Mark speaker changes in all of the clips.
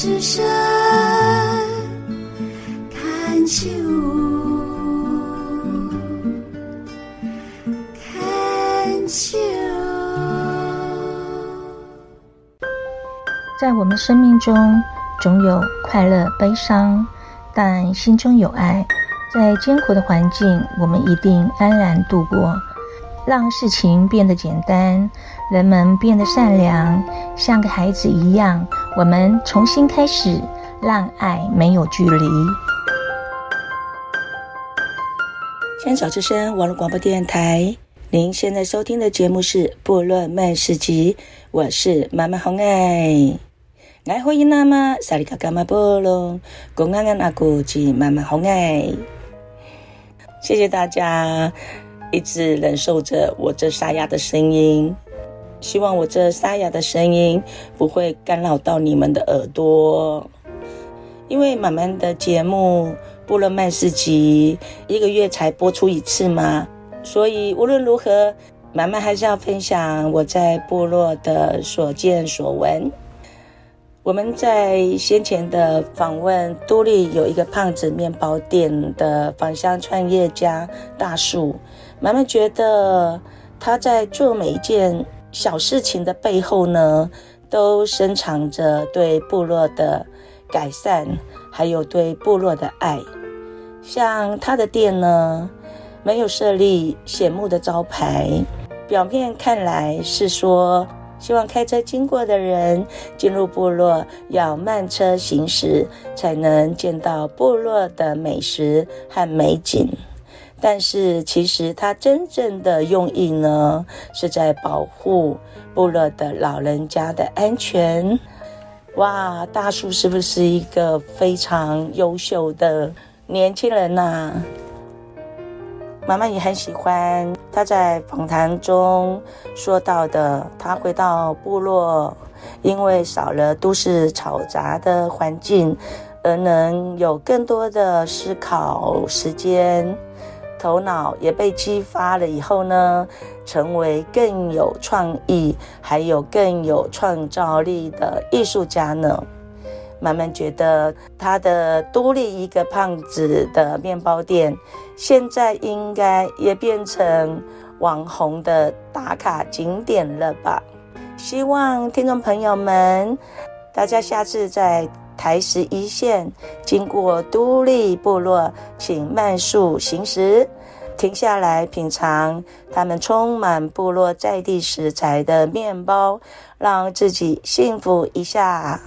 Speaker 1: 之声看秋，看秋。
Speaker 2: 在我们生命中，总有快乐、悲伤，但心中有爱，在艰苦的环境，我们一定安然度过。让事情变得简单，人们变得善良，像个孩子一样。我们重新开始，让爱没有距离。
Speaker 3: 牵手之声网络广播电台，您现在收听的节目是《部落漫市集》，我是妈妈红爱。爱欢迎那么萨里卡嘎玛波隆，公安安阿古吉妈妈红爱。谢谢大家。一直忍受着我这沙哑的声音，希望我这沙哑的声音不会干扰到你们的耳朵。因为满满的节目《部落漫市集》一个月才播出一次嘛，所以无论如何，满满还是要分享我在部落的所见所闻。我们在先前的访问，都历有一个胖子面包店的返乡创业家大树。满满觉得他在做每一件小事情的背后呢，都深藏着对部落的改善，还有对部落的爱。像他的店呢，没有设立显目的招牌，表面看来是说希望开车经过的人进入部落要慢车行驶，才能见到部落的美食和美景。但是，其实他真正的用意呢，是在保护部落的老人家的安全。哇，大树是不是一个非常优秀的年轻人呐、啊？妈妈也很喜欢他在访谈中说到的，他回到部落，因为少了都市嘈杂的环境，而能有更多的思考时间。头脑也被激发了以后呢，成为更有创意，还有更有创造力的艺术家呢。慢慢觉得他的独立一个胖子的面包店，现在应该也变成网红的打卡景点了吧？希望听众朋友们，大家下次再台十一线经过都立部落，请慢速行驶，停下来品尝他们充满部落在地食材的面包，让自己幸福一下。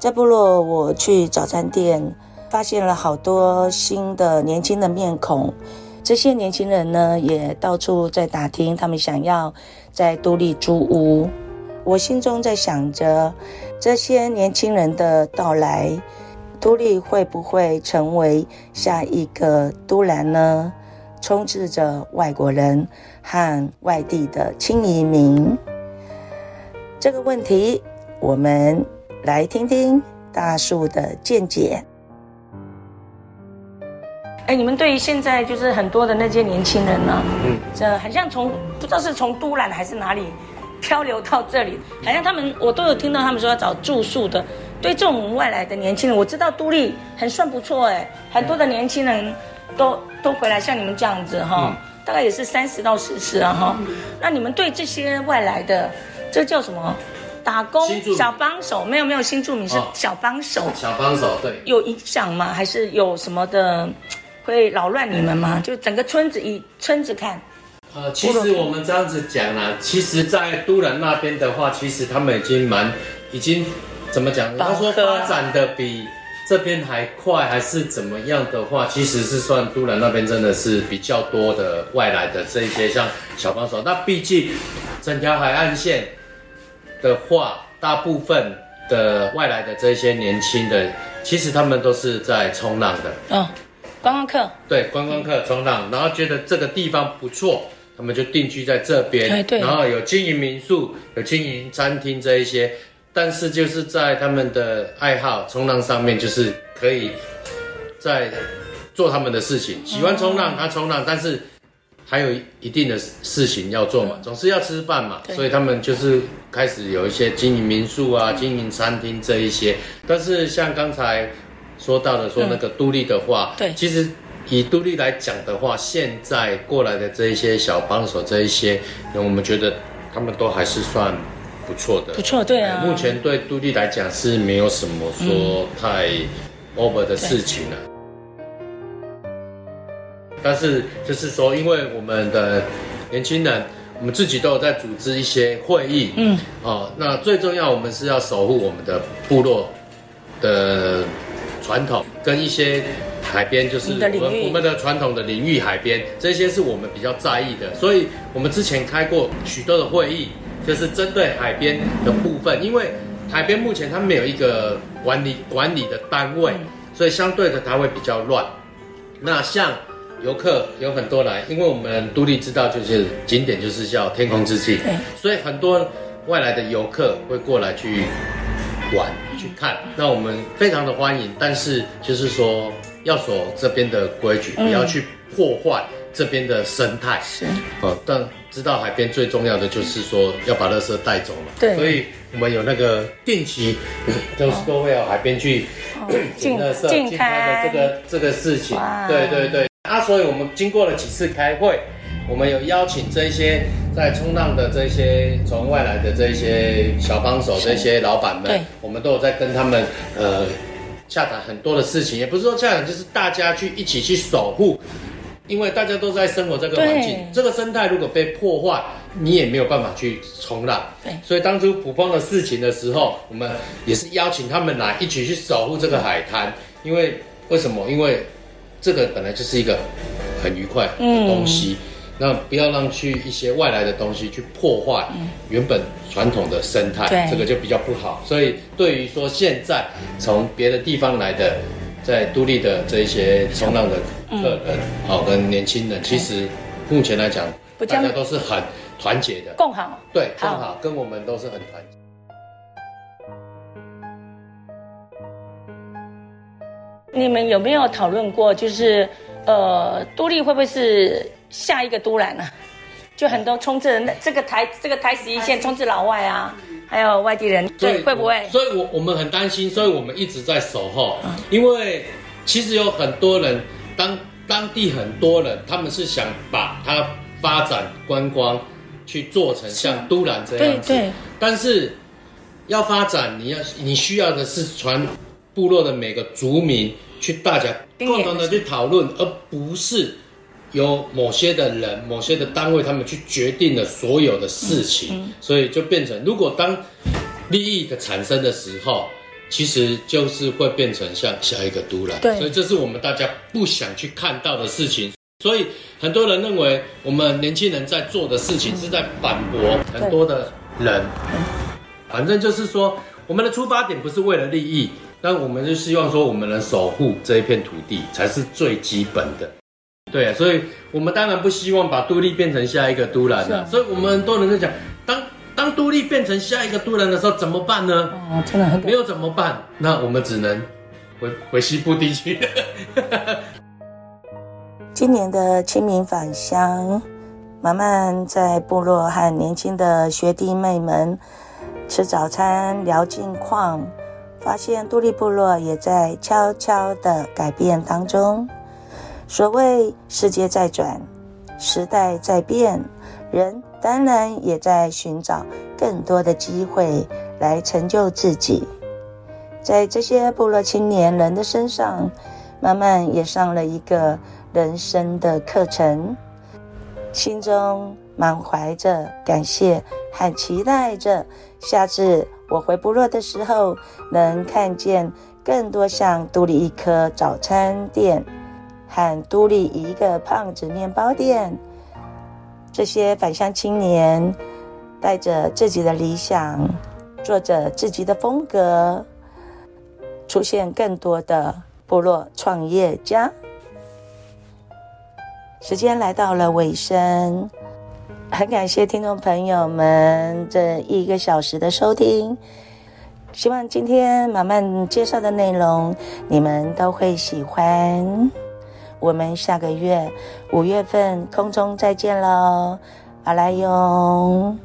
Speaker 3: 在部落，我去早餐店，发现了好多新的年轻的面孔。这些年轻人呢，也到处在打听，他们想要在都立租屋。我心中在想着，这些年轻人的到来，都立会不会成为下一个都兰呢？充斥着外国人和外地的轻移民。这个问题，我们来听听大树的见解。哎，你们对于现在就是很多的那些年轻人呢？嗯，这很像从不知道是从都兰还是哪里。漂流到这里，好像他们我都有听到他们说要找住宿的。对这种外来的年轻人，我知道都历很算不错哎，很多的年轻人都都回来像你们这样子哈，大概也是三十到四十啊哈。那你们对这些外来的，这叫什么？打工小帮手？没有没有，新住民是小帮手。
Speaker 4: 小帮手对。
Speaker 3: 有影响吗？还是有什么的会扰乱你们吗？就整个村子以村子看。
Speaker 4: 呃，其实我们这样子讲啦，其实，在都兰那边的话，其实他们已经蛮，已经怎么讲？他说发展的比这边还快，还是怎么样的话，其实是算都兰那边真的是比较多的外来的这一些像小帮手。那毕竟整条海岸线的话，大部分的外来的这些年轻的，其实他们都是在冲浪的。
Speaker 3: 嗯，观光客。
Speaker 4: 对，观光客冲浪，然后觉得这个地方不错。他们就定居在这边，
Speaker 3: 对对，
Speaker 4: 然后有经营民宿，有经营餐厅这一些，但是就是在他们的爱好冲浪上面，就是可以在做他们的事情。喜欢冲浪，他冲浪，但是还有一定的事情要做嘛，总是要吃饭嘛，所以他们就是开始有一些经营民宿啊、经营餐厅这一些。但是像刚才说到的，说那个都立的话，
Speaker 3: 对，
Speaker 4: 其实以都历来讲的话，现在过来的这一些小帮手，这一些，我们觉得他们都还是算不错的，
Speaker 3: 不错，对啊。
Speaker 4: 目前对都历来讲是没有什么说太 over 的事情了。但是就是说，因为我们的年轻人，我们自己都有在组织一些会议，嗯，哦，那最重要，我们是要守护我们的部落的传统，跟一些海边，就是我们我们的传统的领域海边，这些是我们比较在意的，所以我们之前开过许多的会议，就是针对海边的部分，因为海边目前它没有一个管理管理的单位，所以相对的它会比较乱。那像游客有很多来，因为我们都立知道，就是景点就是叫天空之境，所以很多外来的游客会过来去玩去看。那我们非常的欢迎，但是就是说要守这边的规矩，不要去破坏这边的生态。是，呃，但知道海边最重要的就是说要把垃圾带走嘛。对，所以我们有那个定期，就是都会有海边去 捡垃圾、净滩的这个这个事情。对对对。啊，所以我们经过了几次开会，我们有邀请这些在冲浪的这些从外来的这些小帮手、这些老板们，我们都有在跟他们呃洽谈很多的事情，也不是说洽谈，就是大家去一起去守护，因为大家都在生活这个环境，这个生态如果被破坏，你也没有办法去冲浪。对，所以当初埔蜂的事情的时候，我们也是邀请他们来一起去守护这个海滩，因为为什么？因为这个本来就是一个很愉快的东西，嗯、那不要让去一些外来的东西去破坏原本传统的生态，嗯、这个就比较不好。所以对于说现在从别的地方来的在都立的这一些冲浪的客人，好、嗯、跟年轻人，其实目前来讲，大家都是很团结的，
Speaker 3: 共好，
Speaker 4: 对，共好，跟我们都是很团结。
Speaker 3: 你们有没有讨论过，就是，呃，都立会不会是下一个都兰呢？就很多冲刺人，这个台这个台十一线冲刺老外啊，还有外地人，对，会不会？
Speaker 4: 所以我我们很担心，所以我们一直在守候，因为其实有很多人，当当地很多人，他们是想把它发展观光，去做成像都兰这样子，对对。但是要发展，你要你需要的是传。部落的每个族民去，大家共同的去讨论，而不是由某些的人、某些的单位他们去决定了所有的事情，所以就变成，如果当利益的产生的时候，其实就是会变成像下一个都兰。对，所以这是我们大家不想去看到的事情。所以很多人认为，我们年轻人在做的事情是在反驳很多的人。反正就是说，我们的出发点不是为了利益。但我们就希望说，我们能守护这一片土地才是最基本的，对啊，所以我们当然不希望把杜立变成下一个都兰了。啊、所以我们很多人在讲，当当都历变成下一个都兰的时候怎么办呢？
Speaker 3: 哦，真的很
Speaker 4: 没有怎么办？那我们只能回回西部地区。
Speaker 3: 今年的清明返乡，马漫在部落和年轻的学弟妹们吃早餐聊近况。发现杜立部落也在悄悄的改变当中。所谓世界在转，时代在变，人当然也在寻找更多的机会来成就自己。在这些部落青年人的身上，慢慢也上了一个人生的课程，心中满怀着感谢和期待着下次。我回部落的时候，能看见更多像都历一颗早餐店和都立一个胖子面包店，这些返乡青年带着自己的理想，做着自己的风格，出现更多的部落创业家。时间来到了尾声。很感谢听众朋友们这一个小时的收听，希望今天马漫介绍的内容你们都会喜欢。我们下个月五月份空中再见喽，阿来哟。